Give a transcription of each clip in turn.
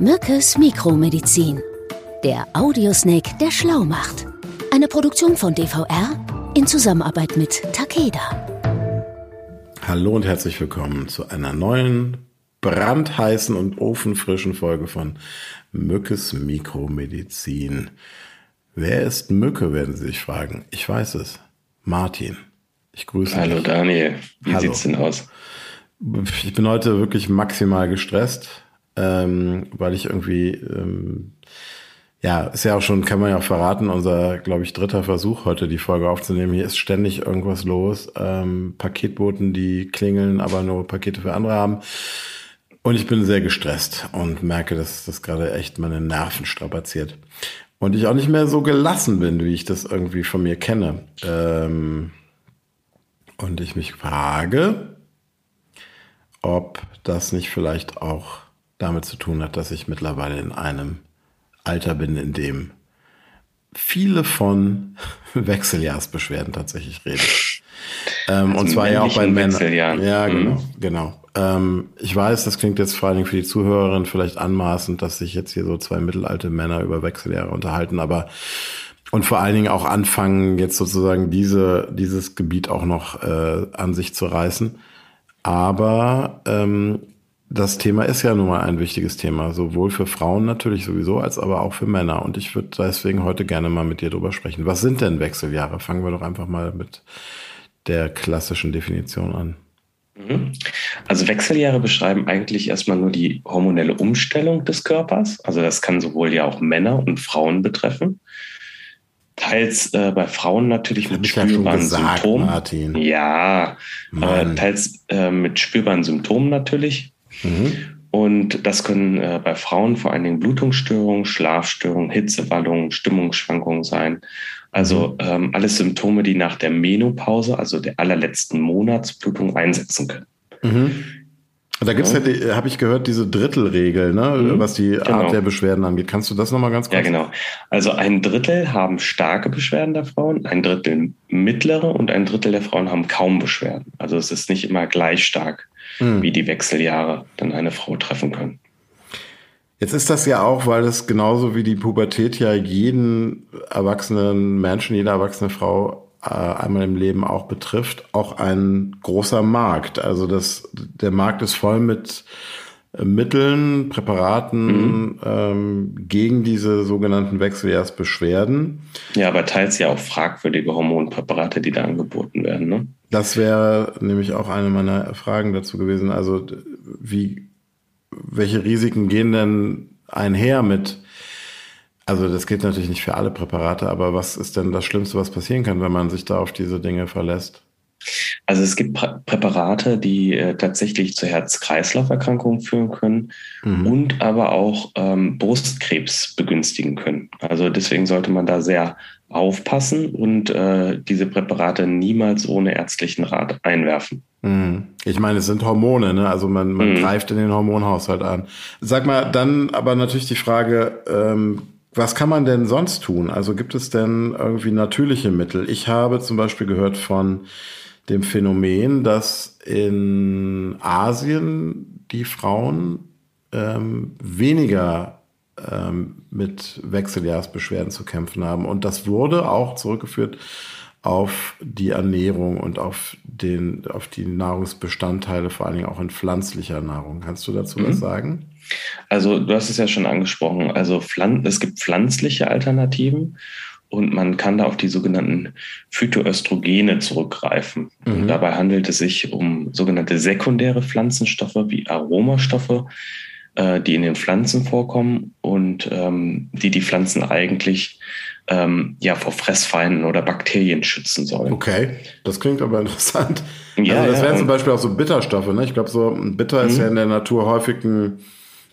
Mückes Mikromedizin. Der Audiosnake, der schlau macht. Eine Produktion von DVR in Zusammenarbeit mit Takeda. Hallo und herzlich willkommen zu einer neuen, brandheißen und ofenfrischen Folge von Mückes Mikromedizin. Wer ist Mücke, werden Sie sich fragen. Ich weiß es. Martin. Ich grüße Hallo dich. Daniel, wie Hallo. sieht's denn aus? Ich bin heute wirklich maximal gestresst, ähm, weil ich irgendwie, ähm, ja, ist ja auch schon, kann man ja auch verraten, unser, glaube ich, dritter Versuch heute die Folge aufzunehmen. Hier ist ständig irgendwas los. Ähm, Paketboten, die klingeln, aber nur Pakete für andere haben. Und ich bin sehr gestresst und merke, dass das gerade echt meine Nerven strapaziert. Und ich auch nicht mehr so gelassen bin, wie ich das irgendwie von mir kenne. Ähm, und ich mich frage, ob das nicht vielleicht auch damit zu tun hat, dass ich mittlerweile in einem Alter bin, in dem viele von Wechseljahrsbeschwerden tatsächlich reden. Ähm, und Also zwar ja auch bei Männern. Ja, Mhm. genau, genau. Ähm, ich weiß, das klingt jetzt vor allen Dingen für die Zuhörerin vielleicht anmaßend, dass sich jetzt hier so zwei mittelalte Männer über Wechseljahre unterhalten, aber und vor allen Dingen auch anfangen, jetzt sozusagen diese, dieses Gebiet auch noch äh, an sich zu reißen. Aber ähm, das Thema ist ja nun mal ein wichtiges Thema, sowohl für Frauen natürlich sowieso, als aber auch für Männer. Und ich würde deswegen heute gerne mal mit dir drüber sprechen. Was sind denn Wechseljahre? Fangen wir doch einfach mal mit der klassischen Definition an. Mhm. Also Wechseljahre beschreiben eigentlich erstmal nur die hormonelle Umstellung des Körpers. Also das kann sowohl ja auch Männer und Frauen betreffen. Teils äh, bei Frauen natürlich mit ich ja spürbaren gesagt, Symptomen. Martin. Ja, Mann. teils äh, mit spürbaren Symptomen natürlich. Mhm. Und das können äh, bei Frauen vor allen Dingen Blutungsstörungen, Schlafstörungen, Hitzewallungen, Stimmungsschwankungen sein. Also ähm, alles Symptome, die nach der Menopause, also der allerletzten Monatsblutung, einsetzen können. Mhm. Da gibt's ja, die, habe ich gehört, diese Drittelregel, ne, Mhm, was die Art genau. der Beschwerden angeht. Kannst du das nochmal ganz kurz? Ja, genau. Also ein Drittel haben starke Beschwerden der Frauen, ein Drittel mittlere und ein Drittel der Frauen haben kaum Beschwerden. Also es ist nicht immer gleich stark, Mhm. wie die Wechseljahre dann eine Frau treffen können. Jetzt ist das ja auch, weil es genauso wie die Pubertät ja jeden erwachsenen Menschen, jede erwachsene Frau einmal im Leben auch betrifft, auch ein großer Markt. Also das, der Markt ist voll mit äh, Mitteln, Präparaten ähm, gegen diese sogenannten Wechseljahrsbeschwerden. Ja, aber teils ja auch fragwürdige Hormonpräparate, die da angeboten werden. Ne? Das wäre nämlich auch eine meiner Fragen dazu gewesen. Also wie, welche Risiken gehen denn einher mit, also das gilt natürlich nicht für alle Präparate, aber was ist denn das Schlimmste, was passieren kann, wenn man sich da auf diese Dinge verlässt? Also es gibt Prä Präparate, die äh, tatsächlich zu Herz-Kreislauf-Erkrankungen führen können Mhm. und aber auch ähm, Brustkrebs begünstigen können. Also deswegen sollte man da sehr aufpassen und äh, diese Präparate niemals ohne ärztlichen Rat einwerfen. Mhm. Ich meine, es sind Hormone, ne? Also man, man Mhm. greift in den Hormonhaushalt an. Sag mal, dann aber natürlich die Frage, ähm, was kann man denn sonst tun? Also gibt es denn irgendwie natürliche Mittel? Ich habe zum Beispiel gehört von dem Phänomen, dass in Asien die Frauen ähm, weniger ähm, mit Wechseljahrsbeschwerden zu kämpfen haben. Und das wurde auch zurückgeführt auf die Ernährung und auf, den, auf die Nahrungsbestandteile, vor allen Dingen auch in pflanzlicher Nahrung. Kannst du dazu Mhm. was sagen? Also du hast es ja schon angesprochen. Also Pflan es gibt pflanzliche Alternativen und man kann da auf die sogenannten Phytoöstrogene zurückgreifen. Mhm. Dabei handelt es sich um sogenannte sekundäre Pflanzenstoffe wie Aromastoffe, äh, die in den Pflanzen vorkommen und ähm, die die Pflanzen eigentlich ähm, ja vor Fressfeinden oder Bakterien schützen sollen. Okay, das klingt aber interessant. Ja, also das ja, wären zum Beispiel auch so Bitterstoffe. Ne? Ich glaube, so ein Bitter ist Mhm. ja in der Natur häufig ein,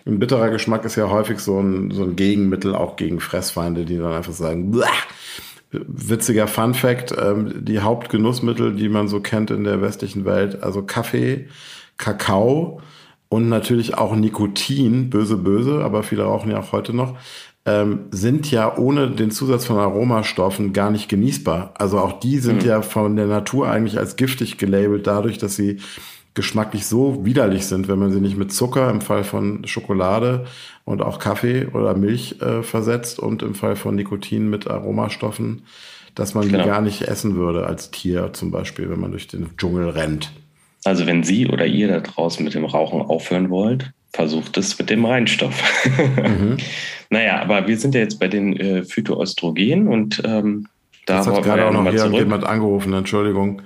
ein bitterer Geschmack ist ja häufig so ein, so ein Gegenmittel auch gegen Fressfeinde, die dann einfach sagen, Bleh! witziger Fun Fact, ähm, die Hauptgenussmittel, die man so kennt in der westlichen Welt, also Kaffee, Kakao und natürlich auch Nikotin, böse, böse, aber viele rauchen ja auch heute noch, ähm, sind ja ohne den Zusatz von Aromastoffen gar nicht genießbar. Also auch die sind Mhm. ja von der Natur eigentlich als giftig gelabelt, dadurch, dass sie geschmacklich so widerlich sind, wenn man sie nicht mit Zucker im Fall von Schokolade und auch Kaffee oder Milch äh, versetzt und im Fall von Nikotin mit Aromastoffen, dass man genau. die gar nicht essen würde als Tier zum Beispiel, wenn man durch den Dschungel rennt. Also wenn Sie oder ihr da draußen mit dem Rauchen aufhören wollt, versucht es mit dem Reinstoff. mhm. Naja, aber wir sind ja jetzt bei den äh, Phytoöstrogenen und ähm, da hat gerade auch noch hier jemand angerufen, Entschuldigung.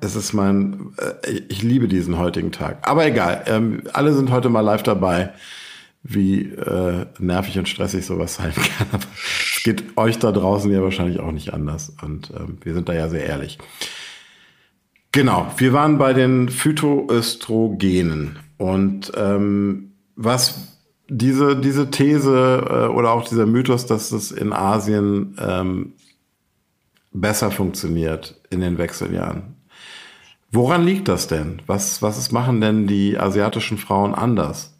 Es ist mein, äh, ich liebe diesen heutigen Tag. Aber egal, ähm, alle sind heute mal live dabei, wie äh, nervig und stressig sowas sein kann. Aber es geht euch da draußen ja wahrscheinlich auch nicht anders. Und ähm, wir sind da ja sehr ehrlich. Genau, wir waren bei den Phytoöstrogenen. Und ähm, was diese, diese These äh, oder auch dieser Mythos, dass es in Asien ähm, besser funktioniert in den Wechseljahren. Woran liegt das denn? Was, was machen denn die asiatischen Frauen anders?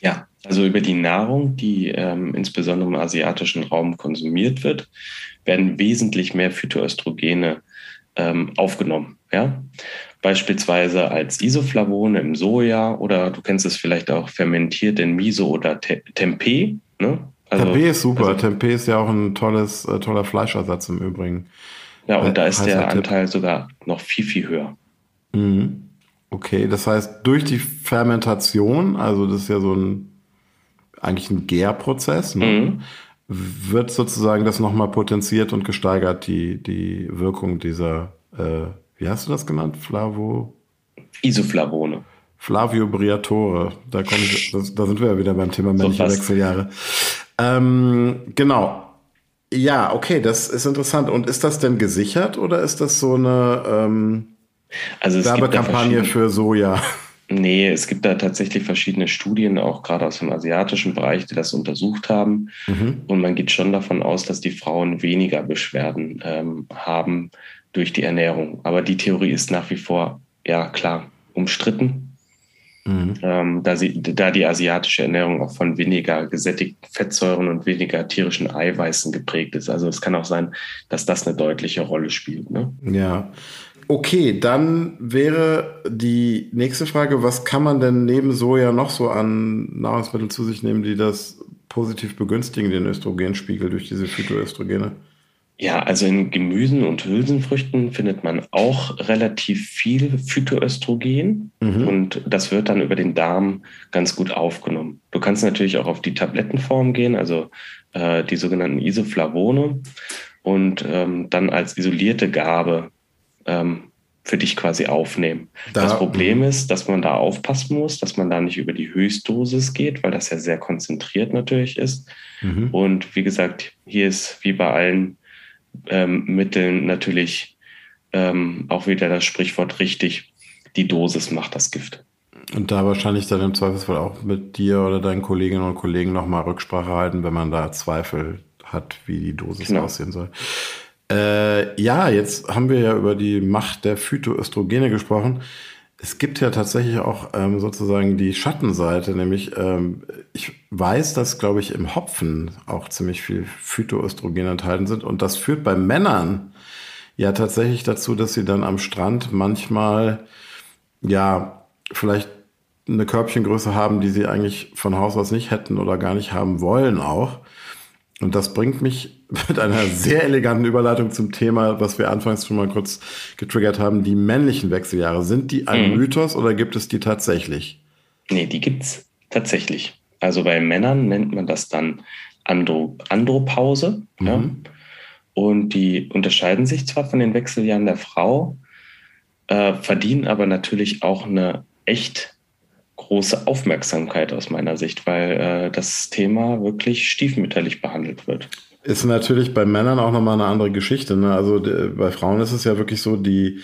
Ja, also über die Nahrung, die ähm, insbesondere im asiatischen Raum konsumiert wird, werden wesentlich mehr Phytoöstrogene ähm, aufgenommen. Ja? Beispielsweise als Isoflavone im Soja oder du kennst es vielleicht auch fermentiert in Miso oder Te Tempeh. Ne? Also, Tempeh ist super. Also, Tempeh ist ja auch ein tolles, äh, toller Fleischersatz im Übrigen. Ja, und äh, da ist der Anteil sogar noch viel, viel höher. Mhm. Okay, das heißt, durch die Fermentation, also das ist ja so ein eigentlich ein Gärprozess, ne? mhm. wird sozusagen das nochmal potenziert und gesteigert, die, die Wirkung dieser, äh, wie hast du das genannt? Flavo? Isoflavone. Flavio Briatore. Da, komm ich, das, da sind wir ja wieder beim Thema männliche so Wechseljahre. Ähm, genau. Ja, okay, das ist interessant. Und ist das denn gesichert oder ist das so eine ähm, also Werbekampagne für Soja? Nee, es gibt da tatsächlich verschiedene Studien, auch gerade aus dem asiatischen Bereich, die das untersucht haben. Mhm. Und man geht schon davon aus, dass die Frauen weniger Beschwerden ähm, haben durch die Ernährung. Aber die Theorie ist nach wie vor, ja klar, umstritten. Mhm. Ähm, da, sie, da die asiatische Ernährung auch von weniger gesättigten Fettsäuren und weniger tierischen Eiweißen geprägt ist. Also es kann auch sein, dass das eine deutliche Rolle spielt. Ne? Ja. Okay, dann wäre die nächste Frage, was kann man denn neben Soja noch so an Nahrungsmitteln zu sich nehmen, die das positiv begünstigen, den Östrogenspiegel durch diese Phytoöstrogene? Ja, also in Gemüsen und Hülsenfrüchten findet man auch relativ viel Phytoöstrogen mhm. und das wird dann über den Darm ganz gut aufgenommen. Du kannst natürlich auch auf die Tablettenform gehen, also äh, die sogenannten Isoflavone und ähm, dann als isolierte Gabe ähm, für dich quasi aufnehmen. Da, das Problem mh. ist, dass man da aufpassen muss, dass man da nicht über die Höchstdosis geht, weil das ja sehr konzentriert natürlich ist. Mhm. Und wie gesagt, hier ist wie bei allen ähm, Mitteln natürlich ähm, auch wieder das Sprichwort richtig, die Dosis macht das Gift. Und da wahrscheinlich dann im Zweifelsfall auch mit dir oder deinen Kolleginnen und Kollegen nochmal Rücksprache halten, wenn man da Zweifel hat, wie die Dosis genau. aussehen soll. Äh, ja, jetzt haben wir ja über die Macht der Phytoöstrogene gesprochen. Es gibt ja tatsächlich auch ähm, sozusagen die Schattenseite, nämlich ähm, ich weiß, dass, glaube ich, im Hopfen auch ziemlich viel Phytoöstrogen enthalten sind und das führt bei Männern ja tatsächlich dazu, dass sie dann am Strand manchmal ja vielleicht eine Körbchengröße haben, die sie eigentlich von Haus aus nicht hätten oder gar nicht haben wollen auch. Und das bringt mich mit einer sehr eleganten Überleitung zum Thema, was wir anfangs schon mal kurz getriggert haben, die männlichen Wechseljahre. Sind die ein mhm. Mythos oder gibt es die tatsächlich? Nee, die gibt es tatsächlich. Also bei Männern nennt man das dann Andro Andropause. Mhm. Ja? Und die unterscheiden sich zwar von den Wechseljahren der Frau, äh, verdienen aber natürlich auch eine echt große Aufmerksamkeit aus meiner Sicht, weil äh, das Thema wirklich stiefmütterlich behandelt wird. Ist natürlich bei Männern auch nochmal eine andere Geschichte. Ne? Also bei Frauen ist es ja wirklich so, die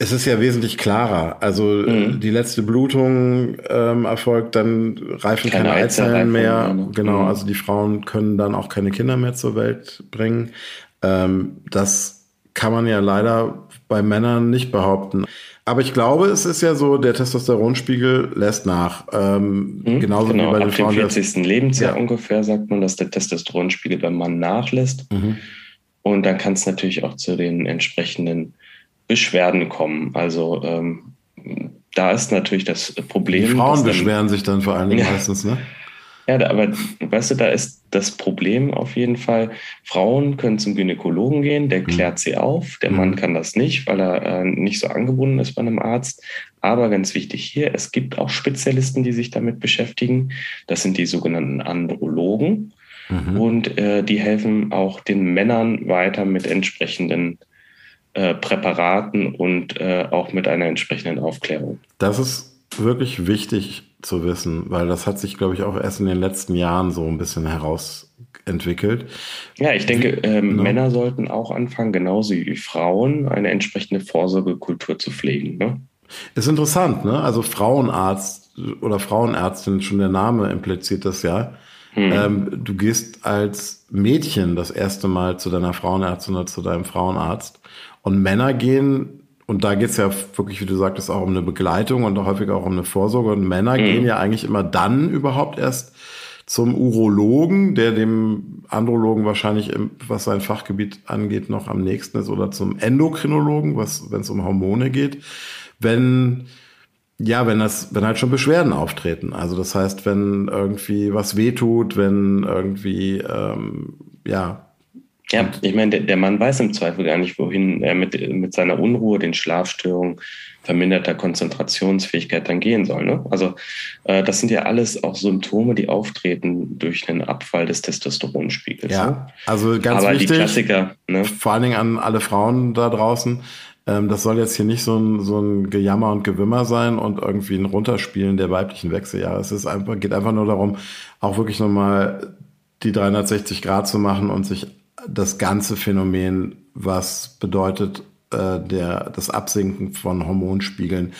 es ist ja wesentlich klarer. Also mhm. die letzte Blutung ähm, erfolgt, dann reifen keine, keine Eizellen mehr. mehr. Genau, mhm. also die Frauen können dann auch keine Kinder mehr zur Welt bringen. Ähm, das kann man ja leider bei Männern nicht behaupten. Aber ich glaube, es ist ja so, der Testosteronspiegel lässt nach. Ähm, mhm, genauso genau, wie bei den ab Frauen. Ab dem 40. Lebensjahr ja. ungefähr sagt man, dass der Testosteronspiegel beim Mann nachlässt. Mhm. Und dann kann es natürlich auch zu den entsprechenden Beschwerden kommen. Also ähm, da ist natürlich das Problem. Die Frauen beschweren sich dann vor allen Dingen ja, meistens, ne? Ja, aber weißt du, da ist das Problem auf jeden Fall. Frauen können zum Gynäkologen gehen, der mhm. klärt sie auf. Der Mann mhm. kann das nicht, weil er äh, nicht so angebunden ist bei einem Arzt. Aber ganz wichtig hier, es gibt auch Spezialisten, die sich damit beschäftigen. Das sind die sogenannten Andrologen. Mhm. Und äh, die helfen auch den Männern weiter mit entsprechenden äh, Präparaten und äh, auch mit einer entsprechenden Aufklärung. Das ist wirklich wichtig zu wissen, weil das hat sich, glaube ich, auch erst in den letzten Jahren so ein bisschen herausentwickelt. Ja, ich denke, ähm, ne? Männer sollten auch anfangen, genauso wie Frauen, eine entsprechende Vorsorgekultur zu pflegen. Ne? Ist interessant, ne? Also Frauenarzt oder Frauenärztin, schon der Name impliziert das ja. Mhm. Ähm, du gehst als Mädchen das erste Mal zu deiner Frauenärztin oder zu deinem Frauenarzt und Männer gehen und da geht es ja wirklich, wie du sagtest, auch um eine Begleitung und häufig auch um eine Vorsorge. Und Männer mhm. gehen ja eigentlich immer dann überhaupt erst zum Urologen, der dem Andrologen wahrscheinlich, was sein Fachgebiet angeht, noch am nächsten ist, oder zum Endokrinologen, was, wenn es um Hormone geht, wenn ja, wenn das, wenn halt schon Beschwerden auftreten. Also das heißt, wenn irgendwie was wehtut, wenn irgendwie ähm, ja ja, ich meine, der, der, Mann weiß im Zweifel gar nicht, wohin er mit, mit seiner Unruhe, den Schlafstörungen, verminderter Konzentrationsfähigkeit dann gehen soll. Ne? Also äh, das sind ja alles auch Symptome, die auftreten durch einen Abfall des Testosteronspiegels. Ja, ne? also ganz Aber wichtig, die Klassiker, ne? vor allen Dingen an alle Frauen da draußen, ähm, das soll jetzt hier nicht so ein, so ein Gejammer und Gewimmer sein und irgendwie ein Runterspielen der weiblichen Wechseljahre. Es ist einfach, geht einfach nur darum, auch wirklich nochmal die 360 Grad zu machen und sich das ganze Phänomen, was bedeutet äh, der, das Absinken von Hormonspiegeln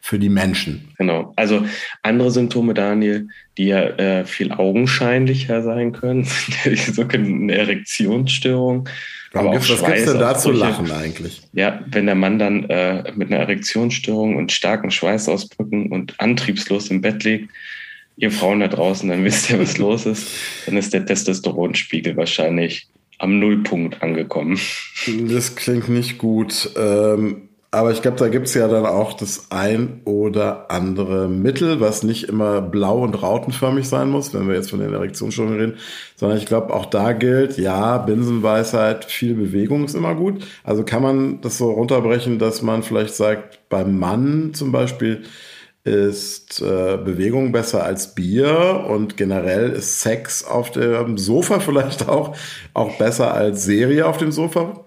für die Menschen. Genau. Also andere Symptome, Daniel, die ja äh, viel augenscheinlicher sein können, sind die sogenannten Erektionsstörungen. Aber was gibt es denn da zu lachen eigentlich? Ja, wenn der Mann dann äh, mit einer Erektionsstörung und starken Schweißausbrücken und antriebslos im Bett liegt, ihr Frauen da draußen, dann wisst ihr, was los ist. Dann ist der Testosteronspiegel wahrscheinlich am Nullpunkt angekommen. Das klingt nicht gut. Ähm, aber ich glaube, da gibt es ja dann auch das ein oder andere Mittel, was nicht immer blau und rautenförmig sein muss, wenn wir jetzt von den Erektionsstörungen reden, sondern ich glaube, auch da gilt, ja, Binsenweisheit, viel Bewegung ist immer gut. Also kann man das so runterbrechen, dass man vielleicht sagt, beim Mann zum Beispiel, ist äh, Bewegung besser als Bier und generell ist Sex auf dem Sofa vielleicht auch, auch besser als Serie auf dem Sofa.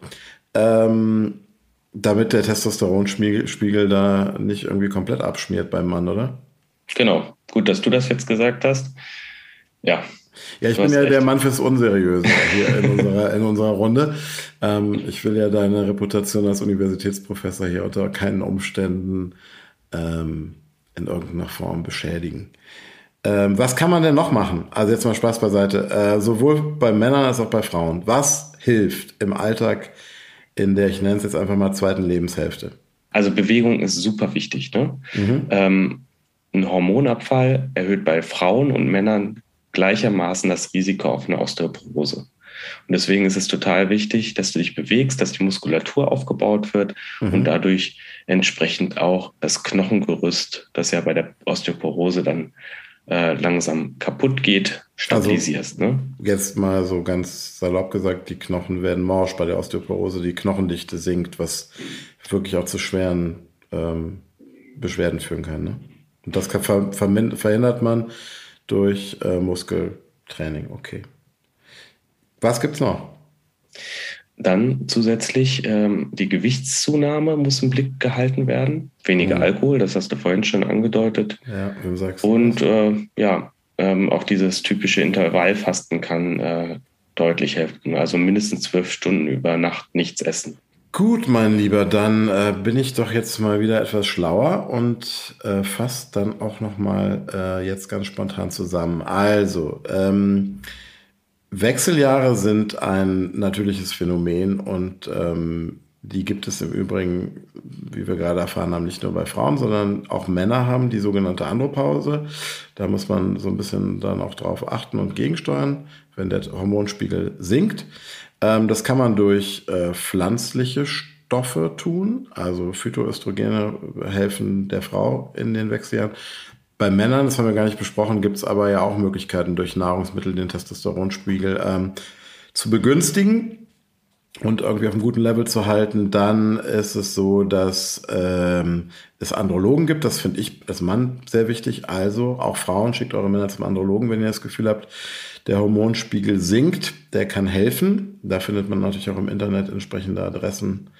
Ähm, damit der Testosteronspiegel da nicht irgendwie komplett abschmiert beim Mann, oder? Genau. Gut, dass du das jetzt gesagt hast. Ja. Ja, ich bin ja recht. der Mann fürs Unseriöse hier in unserer, in unserer Runde. Ähm, ich will ja deine Reputation als Universitätsprofessor hier unter keinen Umständen ähm, in irgendeiner Form beschädigen. Ähm, was kann man denn noch machen? Also jetzt mal Spaß beiseite. Äh, sowohl bei Männern als auch bei Frauen. Was hilft im Alltag in der, ich nenne es jetzt einfach mal, zweiten Lebenshälfte? Also Bewegung ist super wichtig. Ne? Mhm. Ähm, ein Hormonabfall erhöht bei Frauen und Männern gleichermaßen das Risiko auf eine Osteoporose. Und deswegen ist es total wichtig, dass du dich bewegst, dass die Muskulatur aufgebaut wird mhm. und dadurch entsprechend auch das Knochengerüst, das ja bei der Osteoporose dann äh, langsam kaputt geht, stabilisierst. Also, ne? Jetzt mal so ganz salopp gesagt, die Knochen werden morsch bei der Osteoporose, die Knochendichte sinkt, was wirklich auch zu schweren ähm, Beschwerden führen kann. Ne? Und das kann, ver verhindert man durch äh, Muskeltraining. Okay. Was gibt's noch? Dann zusätzlich ähm, die Gewichtszunahme muss im Blick gehalten werden. Weniger mhm. Alkohol, das hast du vorhin schon angedeutet. Ja, du sagst Und äh, ja, ähm, auch dieses typische Intervallfasten kann äh, deutlich helfen. Also mindestens zwölf Stunden über Nacht nichts essen. Gut, mein Lieber, dann äh, bin ich doch jetzt mal wieder etwas schlauer und äh, fasse dann auch noch mal äh, jetzt ganz spontan zusammen. Also, ähm, Wechseljahre sind ein natürliches Phänomen und ähm, die gibt es im Übrigen, wie wir gerade erfahren haben, nicht nur bei Frauen, sondern auch Männer haben die sogenannte Andropause. Da muss man so ein bisschen dann auch drauf achten und gegensteuern, wenn der Hormonspiegel sinkt. Ähm, das kann man durch äh, pflanzliche Stoffe tun. Also Phytoöstrogene helfen der Frau in den Wechseljahren. Bei Männern, das haben wir gar nicht besprochen, gibt es aber ja auch Möglichkeiten, durch Nahrungsmittel den Testosteronspiegel ähm, zu begünstigen und irgendwie auf einem guten Level zu halten, dann ist es so, dass ähm, es Andrologen gibt. Das finde ich als Mann sehr wichtig. Also auch Frauen, schickt eure Männer zum Andrologen, wenn ihr das Gefühl habt, der Hormonspiegel sinkt. Der kann helfen. Da findet man natürlich auch im Internet entsprechende Adressen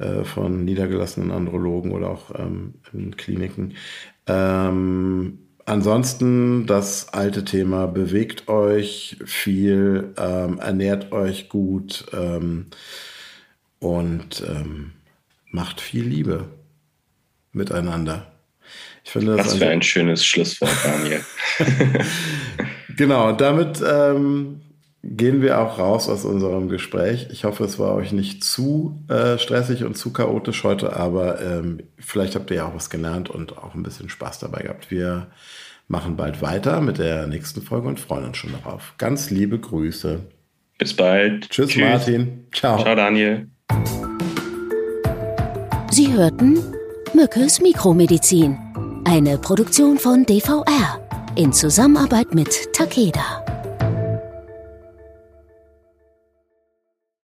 äh, von niedergelassenen Andrologen oder auch ähm, in Kliniken. Ähm, Ansonsten das alte Thema, bewegt euch viel, ähm, ernährt euch gut ähm, und ähm, macht viel Liebe miteinander. Ich finde das Was für ein schönes Schlusswort, Daniel. genau, damit ähm, gehen wir auch raus aus unserem Gespräch. Ich hoffe, es war euch nicht zu äh, stressig und zu chaotisch heute, aber ähm, vielleicht habt ihr ja auch was gelernt und auch ein bisschen Spaß dabei gehabt. Wir machen bald weiter mit der nächsten Folge und freuen uns schon darauf. Ganz liebe Grüße. Bis bald. Tschüss, Tschüss. Martin. Ciao. Ciao, Daniel. Sie hörten Mückes Mikromedizin, eine Produktion von DVR in Zusammenarbeit mit Takeda.